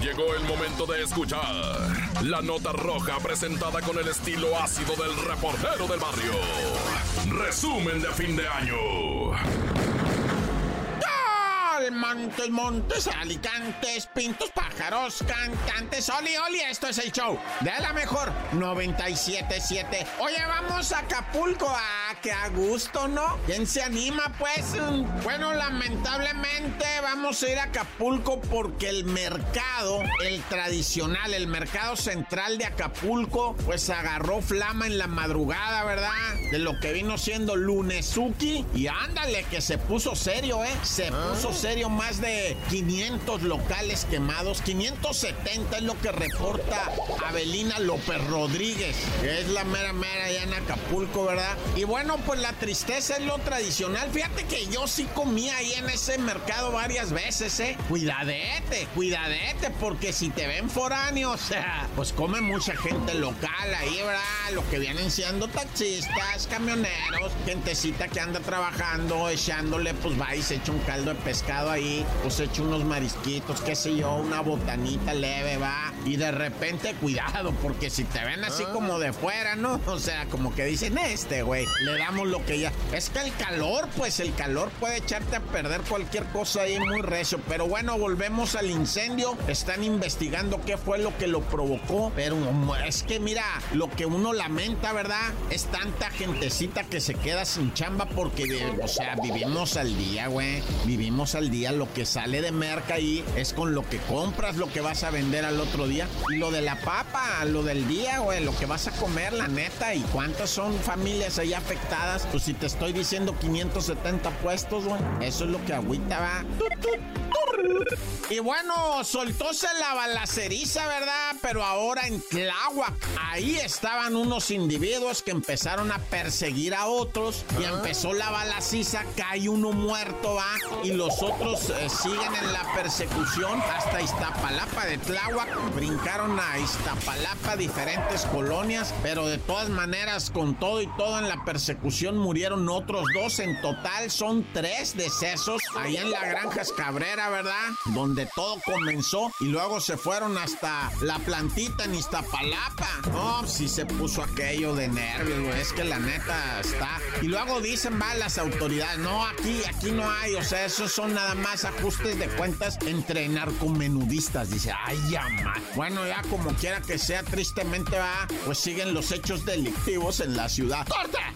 Llegó el momento de escuchar la nota roja presentada con el estilo ácido del reportero del barrio. Resumen de fin de año. Montes, Montes, Alicantes, Pintos, Pájaros, Cantantes, Oli, Oli, esto es el show de la mejor 97.7. Oye, vamos a Acapulco, ah, que a gusto, ¿no? ¿Quién se anima, pues? Bueno, lamentablemente vamos a ir a Acapulco porque el mercado, el tradicional, el mercado central de Acapulco, pues agarró flama en la madrugada, ¿verdad? De lo que vino siendo Lunesuki. Y ándale, que se puso serio, ¿eh? Se puso serio más de 500 locales quemados, 570 es lo que reporta Abelina López Rodríguez, es la mera mera allá en Acapulco, ¿verdad? Y bueno, pues la tristeza es lo tradicional. Fíjate que yo sí comí ahí en ese mercado varias veces, ¿eh? Cuidadete, cuidadete, porque si te ven foráneos, pues come mucha gente local ahí, ¿verdad? Lo que vienen siendo taxistas, camioneros, gentecita que anda trabajando, echándole, pues va y se echa un caldo de pescado ahí, pues hecho unos marisquitos, qué sé yo, una botanita leve, va. Y de repente, cuidado, porque si te ven así ah. como de fuera, ¿no? O sea, como que dicen, este, güey, le damos lo que ya. Es que el calor, pues el calor puede echarte a perder cualquier cosa ahí muy recio. Pero bueno, volvemos al incendio. Están investigando qué fue lo que lo provocó. Pero es que mira, lo que uno lamenta, ¿verdad? Es tanta gentecita que se queda sin chamba porque, o sea, vivimos al día, güey. Vivimos al día, lo que sale de merca ahí es con lo que compras, lo que vas a vender al otro día. Y lo de la papa, lo del día, güey, lo que vas a comer, la neta. ¿Y cuántas son familias ahí afectadas? Pues si te estoy diciendo 570 puestos, güey. Eso es lo que agüita va. Y bueno, soltóse la balaceriza, ¿verdad? Pero ahora en Tláhuac, ahí estaban unos individuos que empezaron a perseguir a otros y ah. empezó la balaciza, cae uno muerto, ¿va? Y los otros eh, siguen en la persecución hasta Iztapalapa de Tláhuac. Brincaron a Iztapalapa, diferentes colonias, pero de todas maneras, con todo y todo en la persecución murieron otros dos. En total son tres decesos allá en la Granja Cabrera, ¿verdad? Donde todo comenzó y luego se fueron hasta la plantita en Iztapalapa. No, si se puso aquello de nervios, Es que la neta está. Y luego dicen, va, las autoridades, no, aquí, aquí no hay. O sea, esos son nada más ajustes de cuentas entre narcomenudistas. Dice, ay, ya, Bueno, ya como quiera que sea, tristemente va, pues siguen los hechos delictivos en la ciudad. ¡Corta!